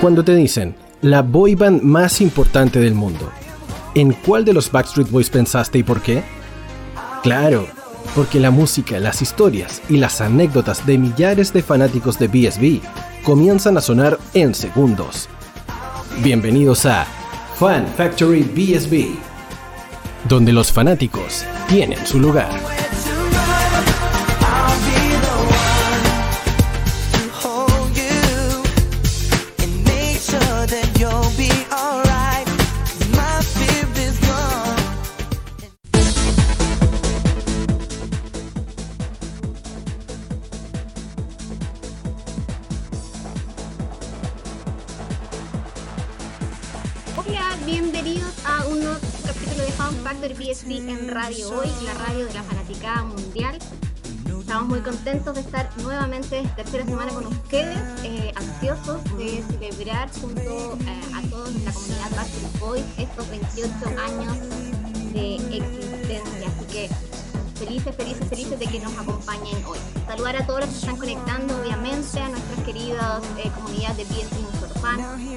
Cuando te dicen, la boy band más importante del mundo, ¿en cuál de los Backstreet Boys pensaste y por qué? Claro, porque la música, las historias y las anécdotas de millares de fanáticos de BSB comienzan a sonar en segundos. Bienvenidos a Fan Factory BSB, donde los fanáticos tienen su lugar. Contentos de estar nuevamente tercera semana con ustedes, eh, ansiosos de celebrar junto eh, a todos la comunidad Backstreet Boys estos 28 años de existencia. Así que felices, felices, felices de que nos acompañen hoy. Saludar a todos los que están conectando, obviamente, a nuestras queridas eh, comunidades de BSB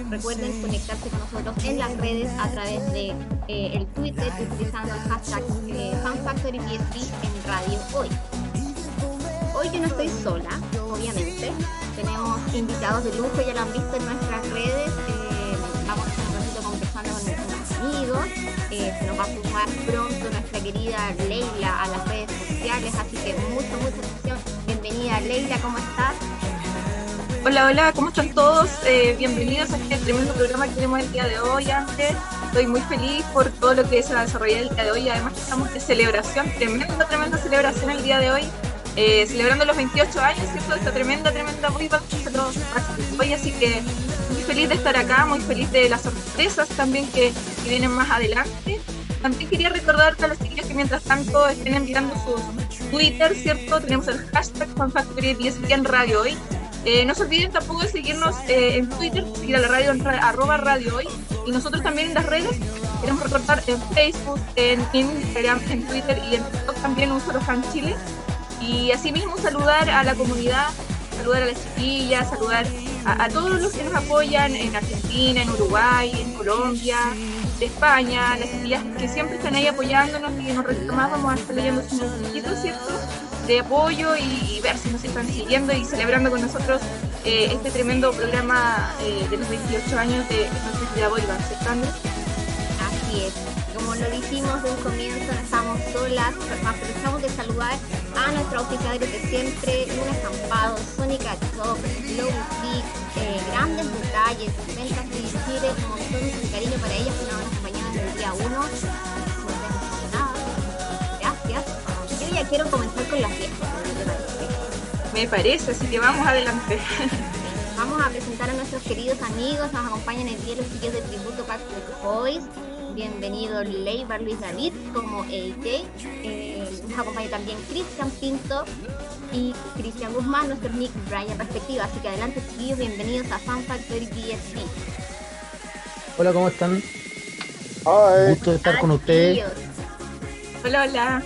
Recuerden conectarse con nosotros en las redes a través de eh, el Twitter utilizando el hashtag eh, en radio hoy. Hoy yo no estoy sola, obviamente. Tenemos invitados de lujo, ya lo han visto en nuestras redes. Eh, vamos un ratito conversando con nuestros amigos. Eh, se nos va a sumar pronto nuestra querida Leila a las redes sociales, así que mucha, mucha atención. Bienvenida Leila, ¿cómo estás? Hola, hola, ¿cómo están todos? Eh, bienvenidos a este tremendo programa que tenemos el día de hoy, Ángel. Estoy muy feliz por todo lo que se va a desarrollar el día de hoy. Además, estamos de celebración, tremenda, tremenda celebración el día de hoy. Eh, celebrando los 28 años, ¿cierto? Esta tremenda, tremenda boy hoy, así que muy feliz de estar acá, muy feliz de las sorpresas también que, vienen más adelante. También quería recordarte a los chiquillos que mientras tanto estén enviando su Twitter, ¿cierto? Tenemos el hashtag FanFactory10 en Radio Hoy eh, no se olviden tampoco de seguirnos eh, en Twitter, seguir a la radio arroba radio hoy. Y nosotros también en las redes queremos recordar en Facebook, en Instagram, en Twitter y en TikTok también un solo fan Chile. Y asimismo saludar a la comunidad, saludar a las chiquillas, saludar a, todos los que nos apoyan en Argentina, en Uruguay, en Colombia, de España, las chiquillas que siempre están ahí apoyándonos y nos reclamamos, vamos a estar leyendo sus mensajitos, ¿cierto? de apoyo y, ver si nos están siguiendo y celebrando con nosotros eh, este tremendo programa eh, de los 28 años de nuestra Boy Band, Así es. Como lo dijimos de un comienzo, no estamos solas, aprovechamos de saludar a nuestros oficiadores de siempre, Luna Estampado, Sónica Shop, Boutique, eh, grandes detalles, ventas Chile, un montón de cariño para ellas que nos han acompañado desde el día 1 quiero comenzar con las fiestas. Me parece, así que vamos adelante. Vamos a presentar a nuestros queridos amigos, nos acompañan el día los chicos de tributo Backstreet Boys. Bienvenido Leibar Luis David como AJ. Eh, nos acompaña también Cristian Pinto y Cristian Guzmán, nuestro Nick Bryan respectivo. Así que adelante chiquillos, bienvenidos a Fan Factory BSB. Hola, ¿cómo están? Hola. Gusto de estar con ustedes. Hola, hola.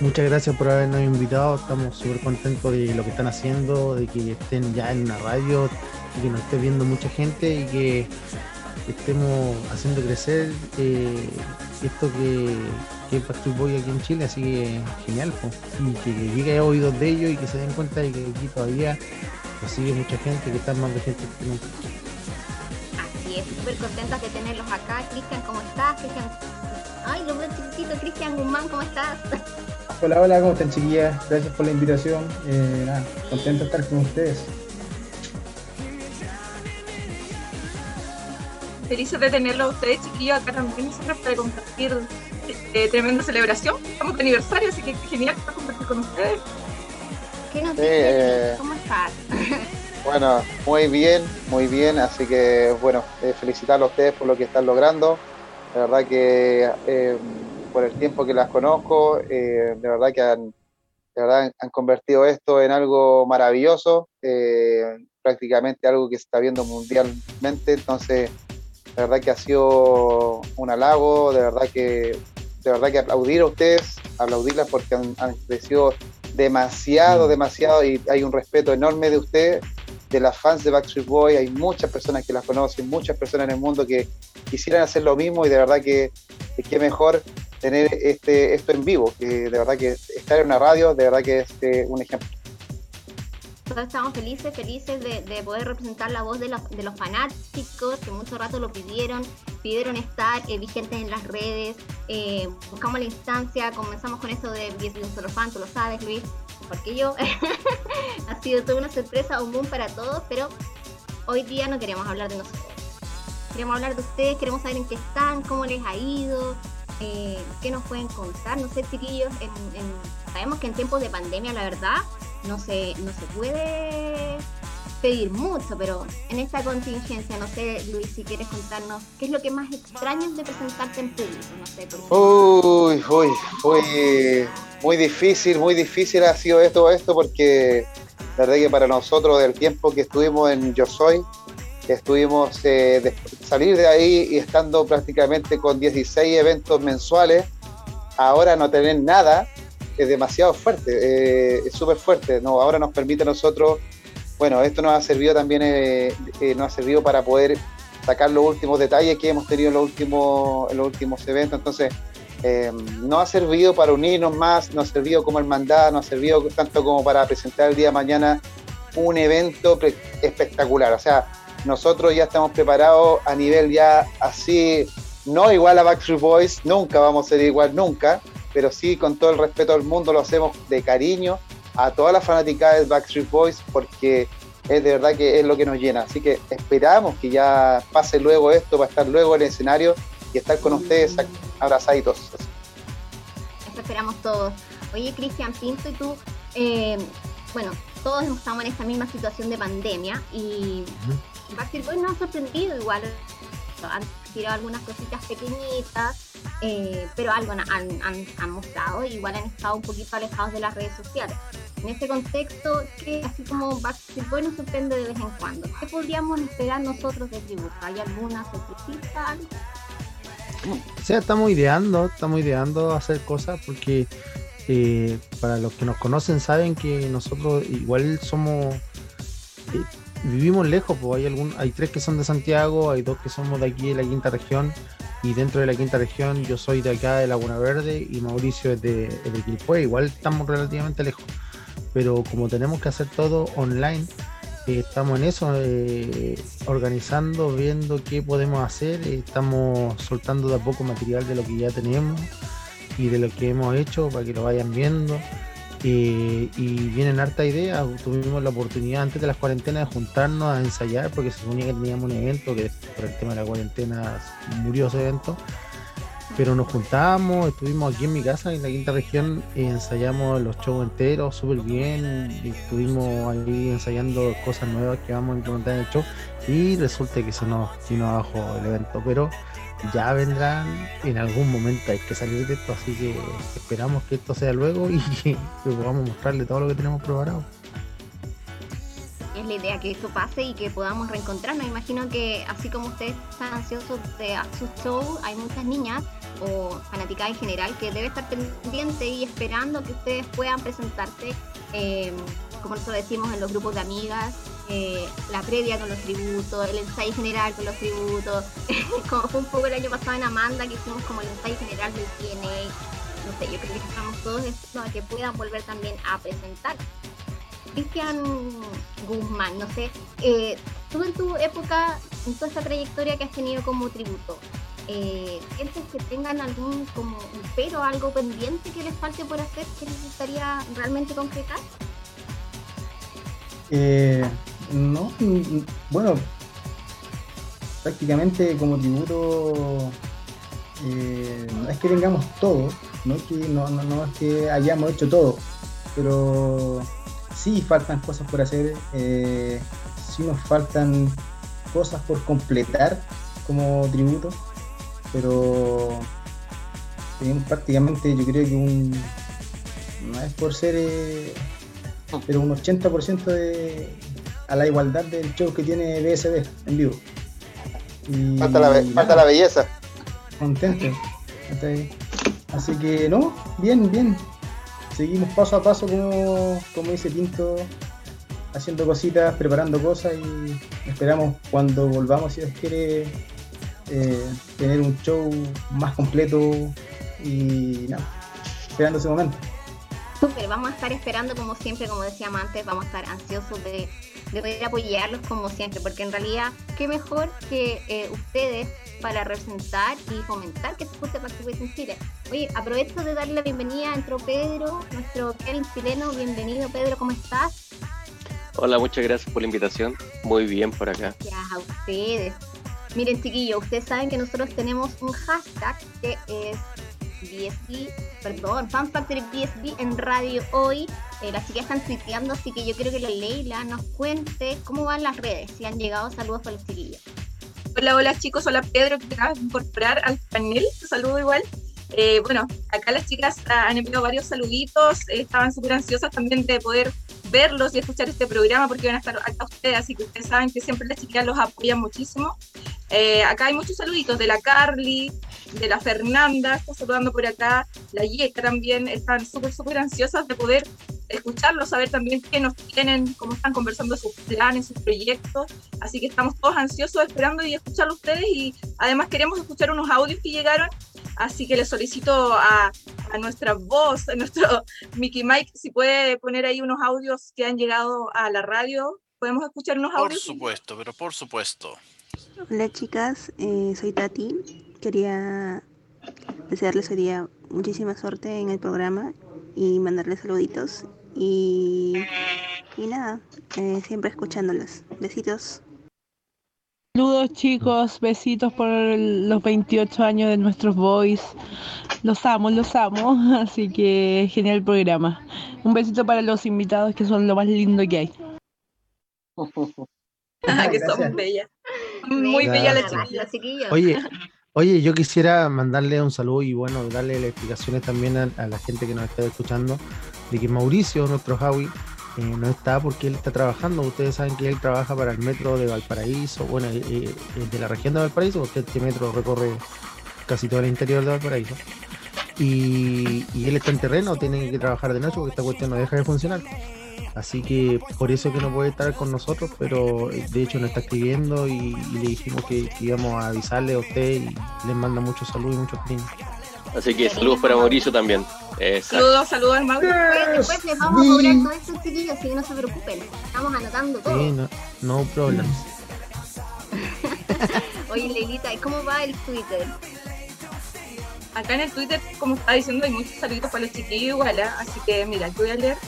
Muchas gracias por habernos invitado, estamos súper contentos de lo que están haciendo, de que estén ya en la radio, y que nos esté viendo mucha gente y que estemos haciendo crecer eh, esto que, que es Boy aquí en Chile, así que genial, y que, llegue a oídos de ellos y que se den cuenta de que aquí todavía lo sigue mucha gente, que están más de gente que nunca. Así es, súper contentas de tenerlos acá. Cristian, ¿cómo estás? Cristian, ay, lo veo chiquitito, Cristian Guzmán, ¿cómo estás? Hola, hola, ¿cómo están chiquillas? Gracias por la invitación. Eh, nada, contento de estar con ustedes. Felices de tenerlo a ustedes, chiquillos, acá también nosotros para compartir eh, tremenda celebración. Estamos de aniversario, así que genial para compartir con ustedes. ¿Qué nos eh, ¿Cómo estás? bueno, muy bien, muy bien, así que bueno, eh, felicitarlos a ustedes por lo que están logrando. La verdad que eh, por el tiempo que las conozco, eh, de verdad que han, de verdad han convertido esto en algo maravilloso, eh, prácticamente algo que se está viendo mundialmente, entonces de verdad que ha sido un halago, de verdad que de verdad que aplaudir a ustedes, aplaudirlas porque han, crecido demasiado, demasiado y hay un respeto enorme de ustedes de las fans de Backstreet Boy, hay muchas personas que las conocen, muchas personas en el mundo que quisieran hacer lo mismo y de verdad que, que mejor tener este, esto en vivo, que de verdad que estar en una radio, de verdad que es eh, un ejemplo. Todos estamos felices, felices de, poder representar la voz de los, de los fanáticos que mucho rato lo pidieron, pidieron estar eh, vigentes en las redes, eh, buscamos la instancia, comenzamos con esto de 10 de un solo fan, tú lo sabes Luis, porque yo, ha sido toda una sorpresa, un boom para todos, pero hoy día no queremos hablar de nosotros. Queremos hablar de ustedes, queremos saber en qué están, cómo les ha ido, eh, qué nos pueden contar. No sé, chiquillos, sabemos que en tiempos de pandemia, la verdad, no se, no se puede pedir mucho, pero en esta contingencia, no sé, Luis, si quieres contarnos qué es lo que más extrañas de presentarte en público, no sé. Uy, uy, uy, muy difícil, muy difícil ha sido esto, esto, porque la verdad que para nosotros del tiempo que estuvimos en Yo Soy, estuvimos eh, de salir de ahí y estando prácticamente con 16 eventos mensuales, ahora no tener nada es demasiado fuerte, eh, es súper fuerte. No, ahora nos permite a nosotros, bueno, esto nos ha servido también, eh, eh, nos ha servido para poder sacar los últimos detalles que hemos tenido en los últimos, los últimos eventos. Entonces, no ha servido para unirnos más, no ha servido como hermandad, no ha servido tanto como para presentar el día de mañana un evento espectacular. O sea, nosotros ya estamos preparados a nivel ya así, no igual a Backstreet Boys, nunca vamos a ser igual, nunca, pero sí con todo el respeto del mundo lo hacemos de cariño a toda la fanática de Backstreet Boys porque es de verdad que es lo que nos llena. Así que esperamos que ya pase luego esto, para estar luego en el escenario y estar con ustedes abrazaditos. Eso esperamos todos. Oye, Cristian Pinto, y tú, eh, bueno, todos estamos en esta misma situación de pandemia y Backstreet Boys nos ha sorprendido igual. Han tirado algunas cositas pequeñitas, eh, pero algo han, mostrado, igual han estado un poquito alejados de las redes sociales. En este contexto, que así como Backstreet Boys nos sorprende de vez en cuando, ¿qué podríamos esperar nosotros de tributo? ¿Hay alguna sorpresita? O sea, estamos ideando, estamos ideando hacer cosas porque eh, para los que nos conocen saben que nosotros igual somos eh, vivimos lejos, pues hay algún, hay tres que son de Santiago, hay dos que somos de aquí de la quinta región, y dentro de la quinta región yo soy de acá de Laguna Verde y Mauricio es de, de igual estamos relativamente lejos. Pero como tenemos que hacer todo online, eh, estamos en eso, eh, organizando, viendo qué podemos hacer, eh, estamos soltando de a poco material de lo que ya tenemos y de lo que hemos hecho para que lo vayan viendo. Y vienen harta idea. Tuvimos la oportunidad antes de las cuarentenas de juntarnos a ensayar porque se suponía que teníamos un evento que por el tema de la cuarentena murió ese evento. Pero nos juntamos, estuvimos aquí en mi casa, en la quinta región, y ensayamos los shows enteros súper bien. Estuvimos ahí ensayando cosas nuevas que vamos a implementar en el show. Y resulta que se nos vino abajo el evento. Pero ya vendrán, en algún momento hay que salir de esto, así que esperamos que esto sea luego y que podamos mostrarle todo lo que tenemos preparado. Es la idea que esto pase y que podamos reencontrarnos. Imagino que así como ustedes están ansiosos de su show, hay muchas niñas o fanáticas en general que debe estar pendiente y esperando que ustedes puedan presentarse, eh, como nosotros decimos en los grupos de amigas, eh, la previa con los tributos, el ensayo general con los tributos, como fue un poco el año pasado en Amanda que hicimos como el ensayo general del TNA, no sé, yo creo que estamos todos a que puedan volver también a presentar. Cristian Guzmán, no sé, eh, tú en tu época, en toda esta trayectoria que has tenido como tributo, eh, ¿sientes que tengan algún como un pero, algo pendiente que les falte por hacer que les gustaría realmente concretar? Eh, no, bueno, prácticamente como tributo eh, no es que tengamos todo, no es que, no, no, es que hayamos hecho todo, pero sí faltan cosas por hacer, eh, sí nos faltan cosas por completar como tributo, pero tenemos prácticamente yo creo que un no es por ser eh, pero un 80% de, a la igualdad del show que tiene BSB en vivo. falta, la, falta la belleza. Contento. Así que no, bien, bien. Seguimos paso a paso como, como dice Pinto, haciendo cositas, preparando cosas y esperamos cuando volvamos, si Dios quiere, eh, tener un show más completo y nada, esperando ese momento. Súper, vamos a estar esperando como siempre, como decíamos antes, vamos a estar ansiosos de, de poder apoyarlos como siempre, porque en realidad, qué mejor que eh, ustedes para representar y fomentar que se escuche Backstreet en Chile. Oye, aprovecho de darle la bienvenida, entró Pedro, nuestro Kevin chileno, bienvenido Pedro, ¿cómo estás? Hola, muchas gracias por la invitación. Muy bien por acá. Gracias a ustedes. Miren, chiquillos, ustedes saben que nosotros tenemos un hashtag que es BSB, perdón, Fan Factory BSB en radio hoy. Eh, las chicas están tuiteando, así que yo quiero que la Leila nos cuente cómo van las redes, si han llegado saludos para los chiquillos. Hola, hola chicos, hola Pedro, que te acabas de incorporar al panel, te saludo igual. Eh, bueno, acá las chicas han enviado varios saluditos, eh, estaban súper ansiosas también de poder verlos y escuchar este programa porque van a estar acá ustedes, así que ustedes saben que siempre las chicas los apoyan muchísimo. Eh, acá hay muchos saluditos de la Carly, de la Fernanda, está saludando por acá, la Yeka también, están súper, súper ansiosas de poder escucharlos, saber también qué nos tienen, cómo están conversando sus planes, sus proyectos, así que estamos todos ansiosos esperando y escucharlo ustedes y además queremos escuchar unos audios que llegaron, así que les solicito a, a nuestra voz, a nuestro Mickey Mike, si puede poner ahí unos audios que han llegado a la radio, podemos escuchar unos Por audios. supuesto, pero por supuesto. Hola chicas, eh, soy Tati. Quería desearles hoy día muchísima suerte en el programa y mandarles saluditos. Y, y nada, eh, siempre escuchándolas. Besitos. Saludos chicos, besitos por los 28 años de nuestros boys. Los amo, los amo, así que genial programa. Un besito para los invitados que son lo más lindo que hay. Ah, que son bellas. Muy bella la chiquilla. Oye, oye, yo quisiera mandarle un saludo y bueno, darle las explicaciones también a, a la gente que nos está escuchando de que Mauricio, nuestro Javi, eh, no está porque él está trabajando. Ustedes saben que él trabaja para el metro de Valparaíso, bueno, eh, eh, de la región de Valparaíso, porque este metro recorre casi todo el interior de Valparaíso. Y, y él está en terreno, tiene que trabajar de noche porque esta cuestión no deja de funcionar. Así que por eso que no puede estar con nosotros, pero eh, de hecho nos está escribiendo y, y le dijimos que, que íbamos a avisarle a usted y les manda muchos saludos y muchos cariños. Así que saludos para Mauricio también. Exacto. Saludos, saludos al Mauro. Después, después les vamos a cobrar todo esto, chiquillos, así que no se preocupen. Estamos anotando todo. Sí, no, no problems. Oye, Leilita, ¿y cómo va el Twitter? Acá en el Twitter, como estaba diciendo, hay muchos saluditos para los chiquillos igual, ¿ah? así que mira, yo voy a leer.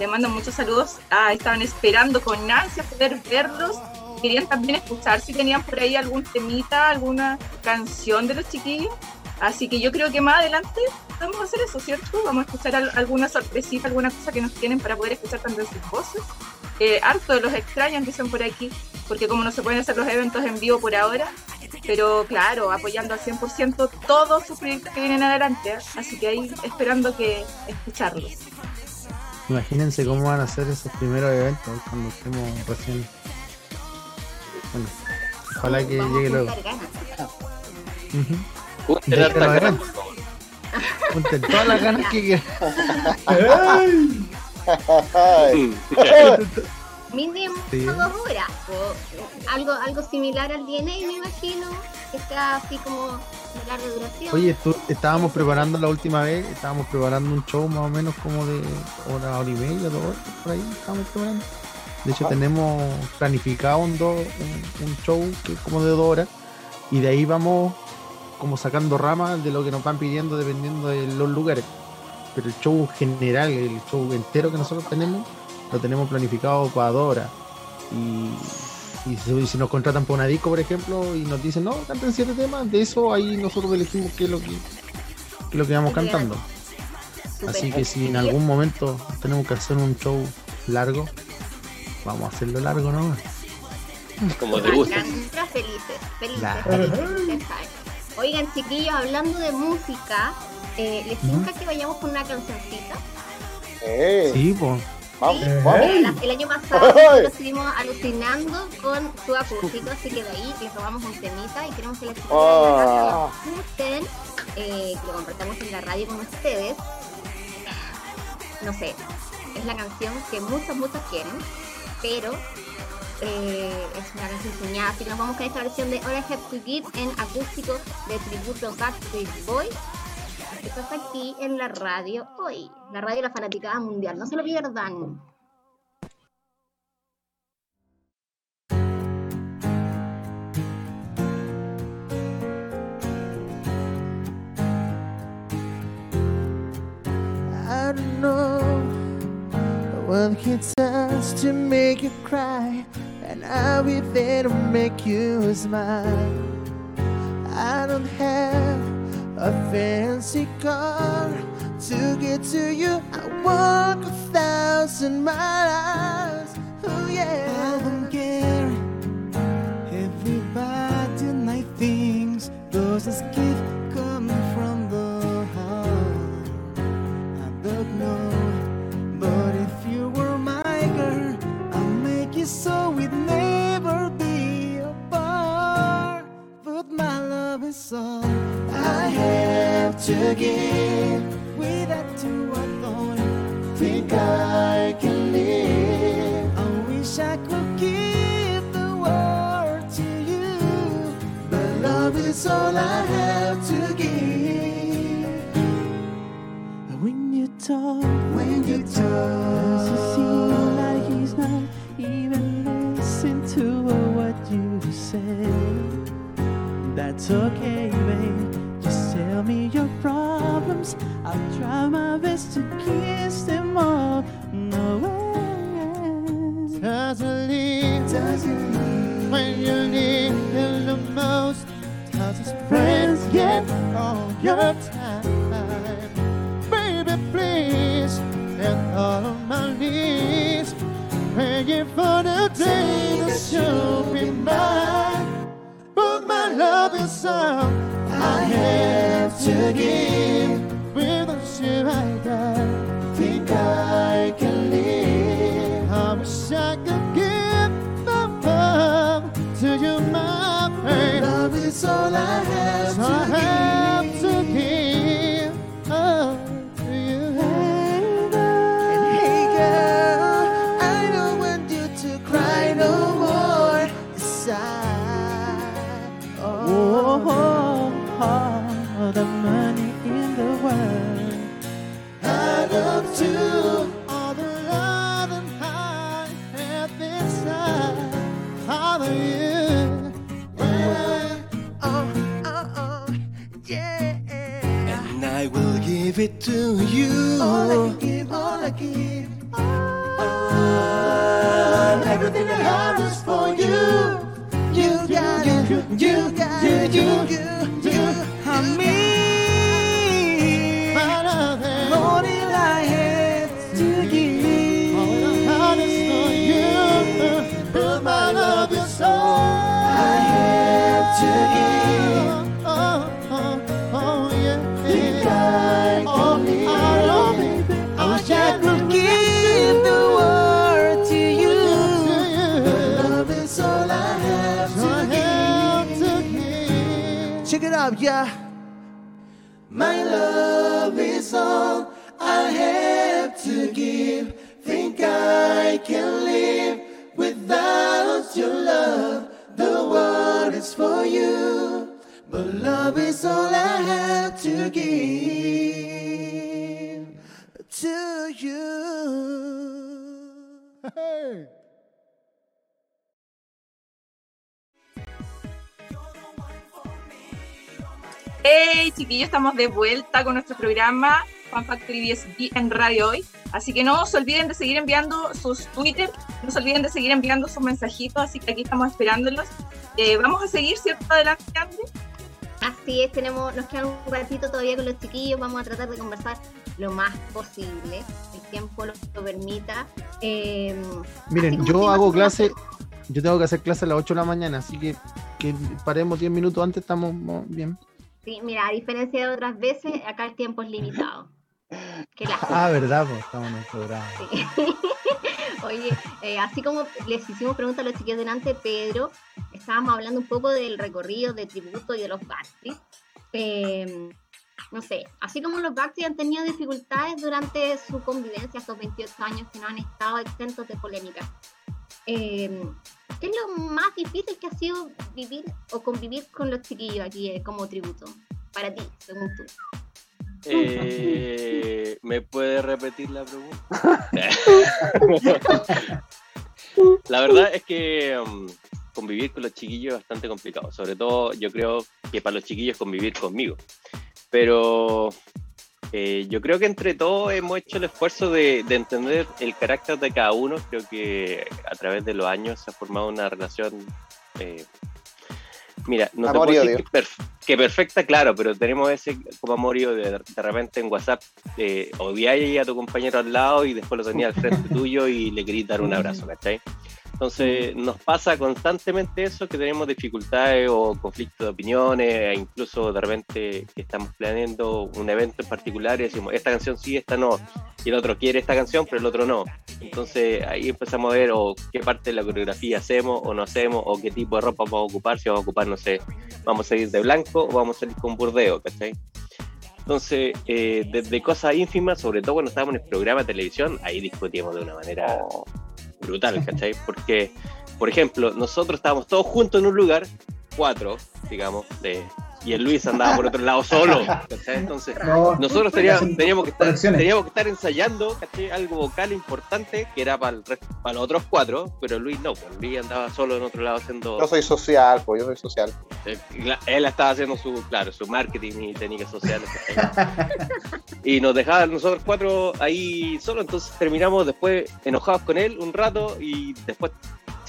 Le mando muchos saludos. Ah, estaban esperando con ansia poder verlos. Querían también escuchar si tenían por ahí algún temita, alguna canción de los chiquillos. Así que yo creo que más adelante vamos a hacer eso, ¿cierto? Vamos a escuchar al- alguna sorpresita, alguna cosa que nos tienen para poder escuchar también sus voces. Eh, harto de los extraños que son por aquí, porque como no se pueden hacer los eventos en vivo por ahora, pero claro, apoyando al 100% todos sus proyectos que vienen adelante, ¿eh? así que ahí esperando que escucharlos. Imagínense cómo van a ser esos primeros eventos cuando estemos recién. Bueno, ojalá que Vamos llegue luego. Junten todas las ganas que quieran. Ay, Mínimo Sí. dos horas. o algo, algo similar al DNA, me imagino. Que sea así como de larga duración. Oye, tú, estábamos preparando la última vez, estábamos preparando un show más o menos como de hora, hora y media, dos horas, por ahí estábamos preparando. De hecho, tenemos planificado un, do- un, un show que es como de dos horas y de ahí vamos como sacando ramas de lo que nos van pidiendo dependiendo de los lugares. Pero el show general, el show entero que nosotros tenemos, lo tenemos planificado para dos horas. Y, y si, si nos contratan por una disco, por ejemplo, y nos dicen, no, canten siete temas, de eso ahí nosotros elegimos qué es lo que, qué es lo que vamos cantando. Así que si en algún momento tenemos que hacer un show largo, vamos a hacerlo largo, ¿no? Como te gusta. Felices, felices. Oigan, chiquillos, hablando de música, eh, ¿les tinca que vayamos con una cancioncita? eh, Sí, pues. Vamos, Eh. vamos. El año pasado nosotros estuvimos alucinando con su acústico, así que de ahí les robamos un temita y queremos que les Ah. escuchen, eh, que lo compartamos en la radio con ustedes. No sé, es la canción que muchos, muchos quieren, pero eh, es una canción soñada, así que nos vamos con esta versión de All I Have to Give en acústico de tributo Backstreet Boys. Esto está aquí en la radio hoy, la radio de la fanaticada mundial, no se lo pierdan. I know what hits us to make you cry, and I'll be there to make you smile. I don't have a fancy car to get to you. I walk a thousand miles. Oh yeah. I don't care. Everybody night things those as gift is all I have to give. Without you, I don't think I can live. I wish I could give the world to you, but love is all I have to give. When you talk, when you talk, you seem like he's not even listening to what you say. That's okay, babe. Just tell me your problems. I'll try my best to kiss them all No away. Doesn't leave, doesn't leave when you need him the most. Does his friends get all your time? Baby, please, and all of my needs. Praying for the day that you'll be mine. Love is all I have to give. Without you, I die. Think I can live. I wish I could give my love to you, my baby. Love is all I have to I have it to you. All I can give, all I give. All, everything I have is for you. You out, yeah. My love is all I have to give. Think I can live without your love. The world is for you, but love is all I have to give to you. Hey. Hey, chiquillos, estamos de vuelta con nuestro programa Fan Factory DSP en Radio Hoy. Así que no se olviden de seguir enviando sus Twitter, no se olviden de seguir enviando sus mensajitos, así que aquí estamos esperándolos. Eh, vamos a seguir, ¿cierto? Adelante, Andy. Así es, tenemos, nos queda un ratito todavía con los chiquillos, vamos a tratar de conversar lo más posible, el tiempo lo, lo permita. Eh, Miren, yo hago clase, yo tengo que hacer clase a las 8 de la mañana, así que, que paremos 10 minutos antes, estamos mo- bien. Sí, mira, a diferencia de otras veces, acá el tiempo es limitado. Qué. Ah, verdad, pues estamos en el programa. Sí. Oye, eh, así como les hicimos preguntas a los chiquillos delante, Pedro, estábamos hablando un poco del recorrido de tributo y de los Backstreet. Eh, no sé, así como los Backstreet han tenido dificultades durante su convivencia, estos 28 años que no han estado exentos de polémica. Eh, ¿Qué es lo más difícil que ha sido vivir o convivir con los chiquillos aquí eh, como tributo? Para ti, según tú. Eh, ¿Me puede repetir la pregunta? la verdad es que um, convivir con los chiquillos es bastante complicado. Sobre todo, yo creo que para los chiquillos convivir conmigo. Pero eh, yo creo que entre todos hemos hecho el esfuerzo de, de, entender el carácter de cada uno. Creo que a través de los años se ha formado una relación. Eh, mira, no amor te puedo decir que, perf- que perfecta, claro, pero tenemos ese como amor y odio de, de repente en WhatsApp. Eh, odiáis a tu compañero al lado y después lo tenías al frente tuyo y le querías dar un abrazo, ¿cachai? Entonces nos pasa constantemente eso, que tenemos dificultades o conflictos de opiniones, e incluso de repente que estamos planeando un evento en particular y decimos, esta canción sí, esta no, y el otro quiere esta canción, pero el otro no. Entonces ahí empezamos a ver o qué parte de la coreografía hacemos o no hacemos, o qué tipo de ropa vamos a ocupar, si vamos a ocupar, no sé, vamos a ir de blanco o vamos a salir con burdeo, ¿cachai? Entonces, eh, desde cosas ínfimas, sobre todo cuando estábamos en el programa de televisión, ahí discutíamos de una manera brutal, ¿cachai? Porque, por ejemplo, nosotros estábamos todos juntos en un lugar, cuatro, digamos, de, y el Luis andaba por otro lado solo, ¿cachai? Entonces, No, nosotros teníamos, teníamos, que estar, conexiones. teníamos que estar ensayando, ¿cachai? Algo vocal importante que era para, el resto- para los otros cuatro, pero Luis no, pues Luis andaba solo en otro lado haciendo... Yo soy social, pues yo soy social. Eh, Él estaba haciendo su, claro, su marketing y técnicas sociales. y nos dejaba nosotros cuatro ahí solo, entonces terminamos después enojados con él un rato y después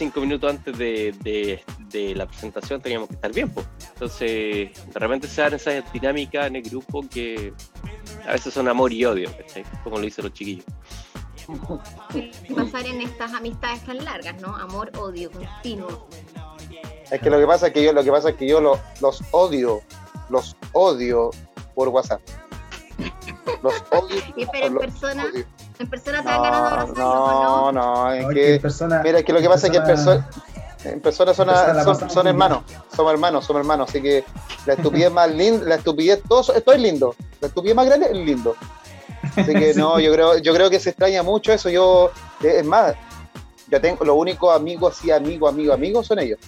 cinco minutos antes de, de- de la presentación teníamos que estar bien. pues. Entonces, de repente se dan esas dinámicas en el grupo que a veces son amor y odio, ¿cachai? como lo dicen los chiquillos. Pasar en estas amistades tan largas, ¿no? Amor, odio, continuo. Es que lo que pasa es que yo, lo que pasa es que yo lo- los odio, los odio por WhatsApp. Los odio. Y pero en persona, odio. En persona te dan ganas de No, abrazarlos, no, ¿o no? no, es No, que, persona, mira, es que lo que pasa es que en persona- persona, en persona son, persona son, hermanos, somos hermanos, somos hermanos, así que la estupidez más linda, la estupidez, todo eso- esto es lindo, la estupidez más grande es lindo. Así que no, yo creo, yo creo que se extraña mucho eso, yo, eh, es más, yo tengo, los únicos amigos, sí, amigos, amigos, amigos son ellos.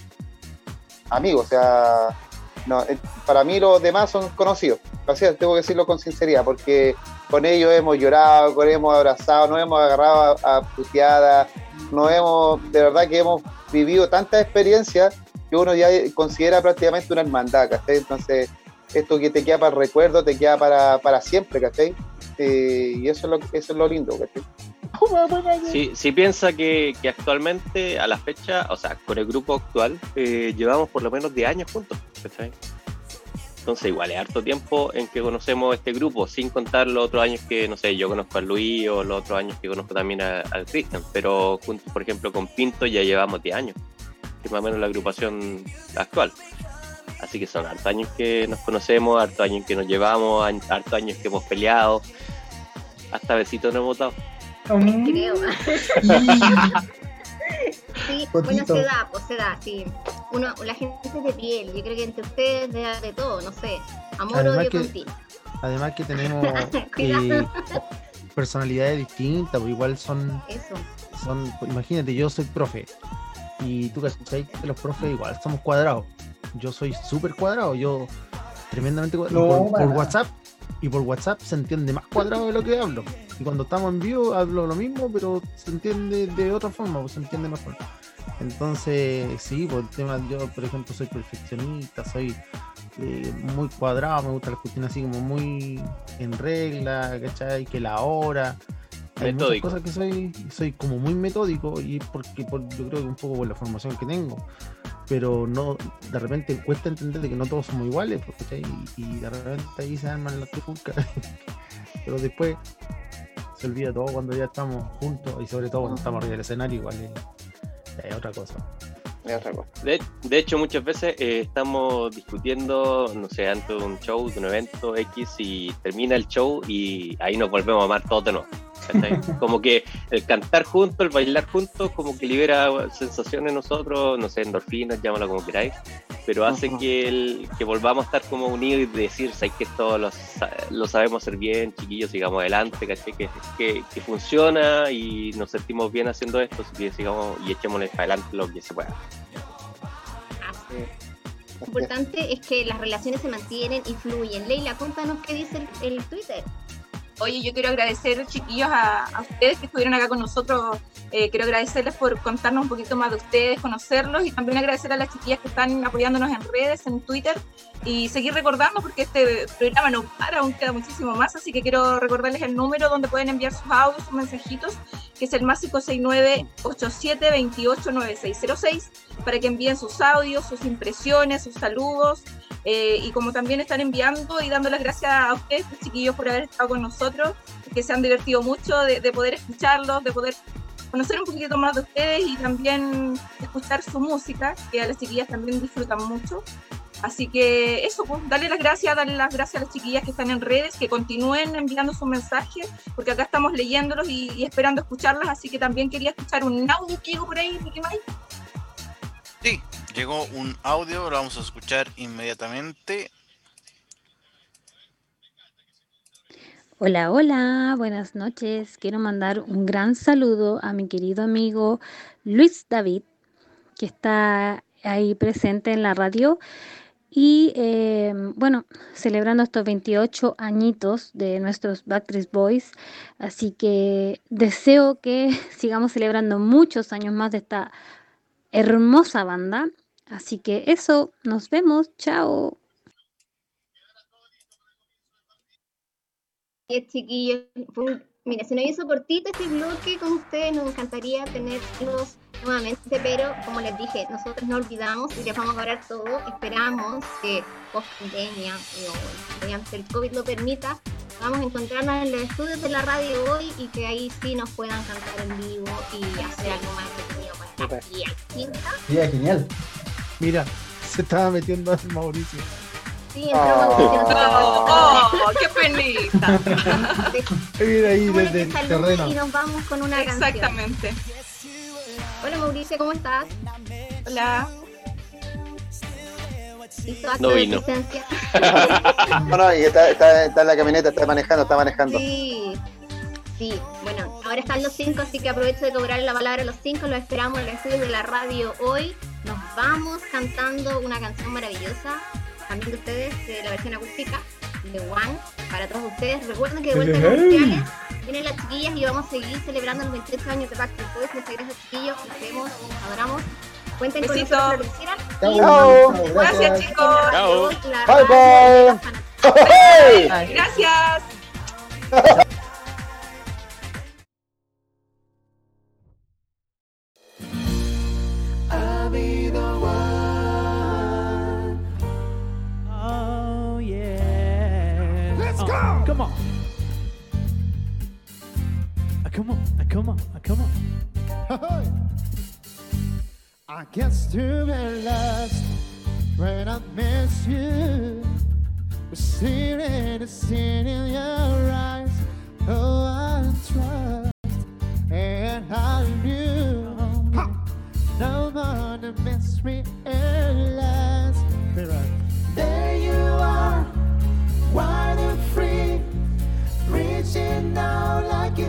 Amigos, o sea, no, eh, para mí los demás son conocidos, así tengo que decirlo con sinceridad, porque con ellos hemos llorado, con ellos hemos abrazado, nos hemos agarrado a, a puteadas, nos hemos, de verdad que hemos vivido tantas experiencias que uno ya considera prácticamente una hermandad, ¿cachai? Entonces, esto que te queda para el recuerdo, te queda para, para siempre, ¿cachai? Eh, y eso es, lo, eso es lo lindo, ¿cachai? Sí, sí piensa que, que actualmente, a la fecha, o sea, con el grupo actual, eh, llevamos por lo menos 10 años juntos, ¿cachai? Entonces, igual es harto tiempo en que conocemos este grupo, sin contar los otros años que, no sé, yo conozco a Luis o los otros años que conozco también a- al Cristian, pero juntos, por ejemplo, con Pinto ya llevamos 10 años, que es más o menos la agrupación actual. Así que son hartos años que nos conocemos, hartos años que nos llevamos, hartos años que hemos peleado, hasta besitos nos hemos dado. Creo. Sí, bueno, Potito. se da, pues se da, sí. Uno, la gente es de piel, yo creo que entre ustedes de, de todo, no sé. Amor, Además odio que- contigo. Además que tenemos eh, personalidades distintas, pues igual son, Eso. son, imagínate, yo soy profe y tú que los profes igual somos cuadrados. Yo soy súper cuadrado, yo tremendamente cuadrado. No, por. WhatsApp y por WhatsApp se entiende más cuadrado de lo que hablo. Y cuando estamos en vivo hablo lo mismo, pero se entiende de otra forma, pues se entiende mejor. Entonces, sí, por el tema, yo por ejemplo soy perfeccionista, soy eh, muy cuadrado, me gusta las cuestiones así como muy en regla, ¿cachai? Que la hora. Hay muchas cosas que soy, soy como muy metódico y porque por, yo creo que un poco por la formación que tengo. Pero no, de repente cuesta entender de que no todos somos iguales, pues, ¿cachai? Y, y de repente ahí se arman las trifulcas. Pero después se olvida todo cuando ya estamos juntos y sobre todo cuando estamos arriba del escenario, igual es, es otra cosa. Es otra cosa. De, de hecho, muchas veces eh, estamos discutiendo, no sé, antes de un show, de un evento X, y termina el show y ahí nos volvemos a amar todos de nuevo. ¿Cachai? Como que el cantar juntos, el bailar juntos, como que libera sensaciones en nosotros, no sé, endorfinas, llámalo como queráis. pero hace que, el, que volvamos a estar como unidos y decir, ¿sabes que esto lo, lo sabemos hacer bien, chiquillos, sigamos adelante, ¿cachai? Que, que, que funciona y nos sentimos bien haciendo esto, así que sigamos y echémosle para adelante lo que se pueda. Lo importante es que las relaciones se mantienen y fluyen. Leila, cuéntanos qué dice el, el Twitter. Oye, yo quiero agradecer, chiquillos, a, ustedes que estuvieron acá con nosotros. Eh, quiero agradecerles por contarnos un poquito más de ustedes, conocerlos y también agradecer a las chiquillas que están apoyándonos en redes, en Twitter y seguir recordando porque este programa no para, aún queda muchísimo más. Así que quiero recordarles el número donde pueden enviar sus audios, sus mensajitos, que es el más 569-8728-9606, para que envíen sus audios, sus impresiones, sus saludos. Eh, y como también están enviando y dando las gracias a ustedes, chiquillos, por haber estado con nosotros, que se han divertido mucho de, de poder escucharlos, de poder conocer un poquito más de ustedes y también escuchar su música, que a las chiquillas también disfrutan mucho. Así que eso, pues, darle las gracias, darle las gracias a las chiquillas que están en redes, que continúen enviando sus mensajes, porque acá estamos leyéndolos y, y esperando escucharlas, así que también quería escuchar un audio que por ahí, Ricky Mike. Sí, llegó un audio, lo vamos a escuchar inmediatamente. Hola, hola, buenas noches. Quiero mandar un gran saludo a mi querido amigo Luis David, que está ahí presente en la radio. Y eh, bueno, celebrando estos 28 añitos de nuestros Backstreet Boys. Así que deseo que sigamos celebrando muchos años más de esta hermosa banda. Así que eso, nos vemos. Chao. Yes, chiquillos. Mira, se nos hizo cortito este bloque con ustedes, nos encantaría tenerlos nuevamente, pero como les dije, nosotros no olvidamos y les vamos a cobrar todo. Esperamos que post pandemia o mediante el COVID lo permita, vamos a encontrarnos en los estudios de la radio hoy y que ahí sí nos puedan cantar en vivo y hacer algo más entretenido quinta. Sería genial. Mira, se estaba metiendo el Mauricio. Sí, entró Oh, preocupe. oh, qué penita. Mira ahí desde el terreno. Y nos vamos con una Exactamente. canción. Hola Mauricio, ¿cómo estás? Hola. No vino. No, no, y está, está, está en la camioneta, está manejando, está manejando. Sí, sí. Bueno, ahora están los cinco, así que aprovecho de cobrar la palabra a los cinco. Los esperamos en los estudios de la radio hoy. Nos vamos cantando una canción maravillosa, también de ustedes, de la versión acústica, de One, para todos ustedes. Recuerden que de vuelta en comerciales vienen las chiquillas y vamos a seguir celebrando los 28 años de Backstreet Boys. Muchas gracias, chiquillos. Los vemos, los adoramos. Cuenten con Besito. nosotros lo que quieran. Chao. Y nos Gracias, chicos. Chao. Bye, bye. ¡Hey! Gracias. I guess get stupid lost when I miss you. We're seeing the sin in your eyes. Oh, I trust and I knew no more to miss me and last. There you are, wide and free, reaching out like you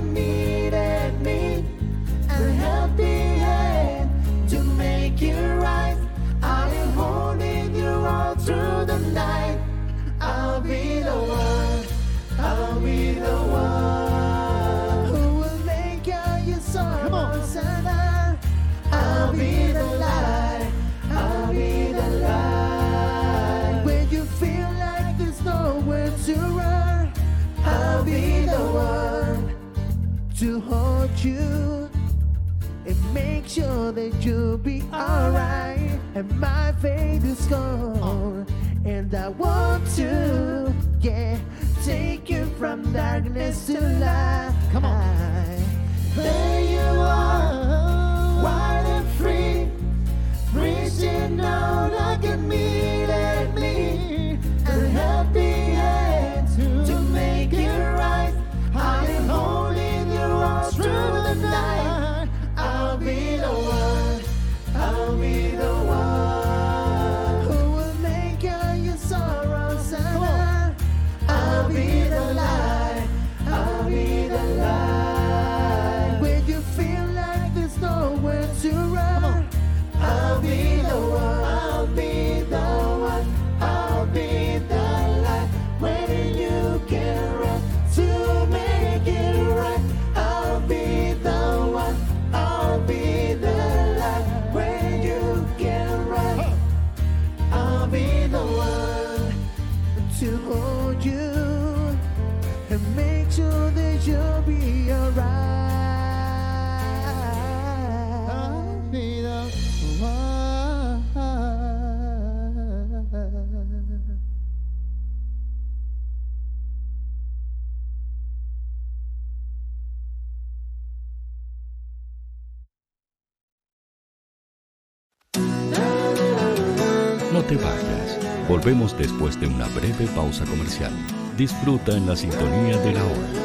you and make sure that you'll be alright. And my faith is gone, and I want to, yeah, take you from darkness to light. Come on, there you are, wide and free, reaching out te vayas. Volvemos después de una breve pausa comercial. Disfruta en la sintonía de la hora.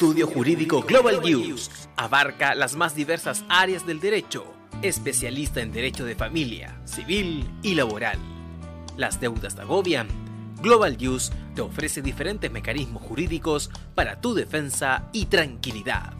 Estudio Jurídico Global News abarca las más diversas áreas del derecho, especialista en derecho de familia, civil y laboral. Las deudas te agobian. Global News te ofrece diferentes mecanismos jurídicos para tu defensa y tranquilidad.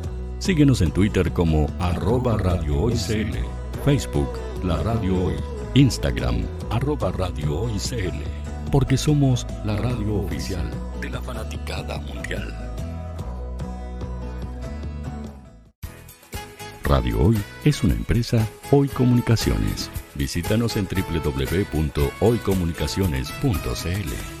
Síguenos en Twitter como arroba Facebook La Radio Hoy, Instagram arroba porque somos la radio oficial de la fanaticada mundial. Radio Hoy es una empresa Hoy Comunicaciones. Visítanos en www.hoycomunicaciones.cl.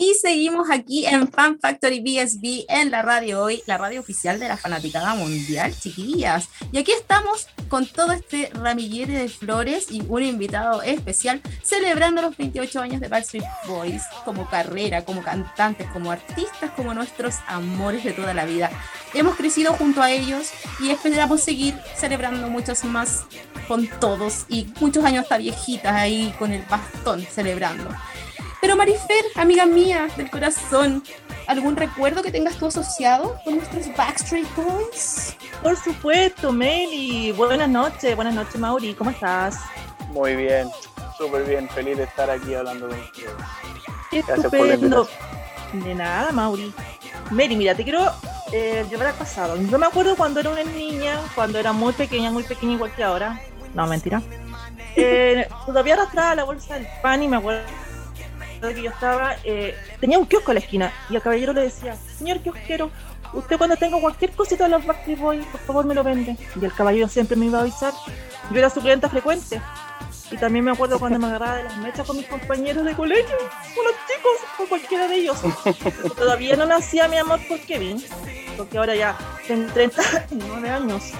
Y seguimos aquí en Fan Factory BSB en la radio hoy, la radio oficial de la fanaticada mundial, chiquillas. Y aquí estamos con todo este ramillete de flores y un invitado especial celebrando los 28 años de Backstreet Boys como carrera, como cantantes, como artistas, como nuestros amores de toda la vida. Hemos crecido junto a ellos y esperamos seguir celebrando muchos más con todos y muchos años hasta viejitas ahí con el bastón celebrando. Pero Marifer, amiga mía del corazón, ¿algún recuerdo que tengas tú asociado con nuestros Backstreet Boys? Por supuesto, Meli. Buenas noches, buenas noches, Mauri. ¿Cómo estás? Muy bien, súper bien. Feliz de estar aquí hablando con ustedes. Estupendo. De nada, Mauri. Meli, mira, te quiero eh, llevar al pasado. Yo me acuerdo cuando era una niña, cuando era muy pequeña, muy pequeña igual que ahora. No, mentira. Eh, todavía arrastraba la bolsa del pan y me acuerdo que yo estaba, eh, tenía un kiosco a la esquina y al caballero le decía, señor kiosquero, usted cuando tenga cualquier cosita de los Backstreet Boys, por favor me lo vende. Y el caballero siempre me iba a avisar. Yo era su clienta frecuente. Y también me acuerdo cuando me agarraba de las mechas con mis compañeros de colegio, con los chicos, con cualquiera de ellos. Todavía no nacía mi amor por Kevin, porque ahora ya tengo 39 años.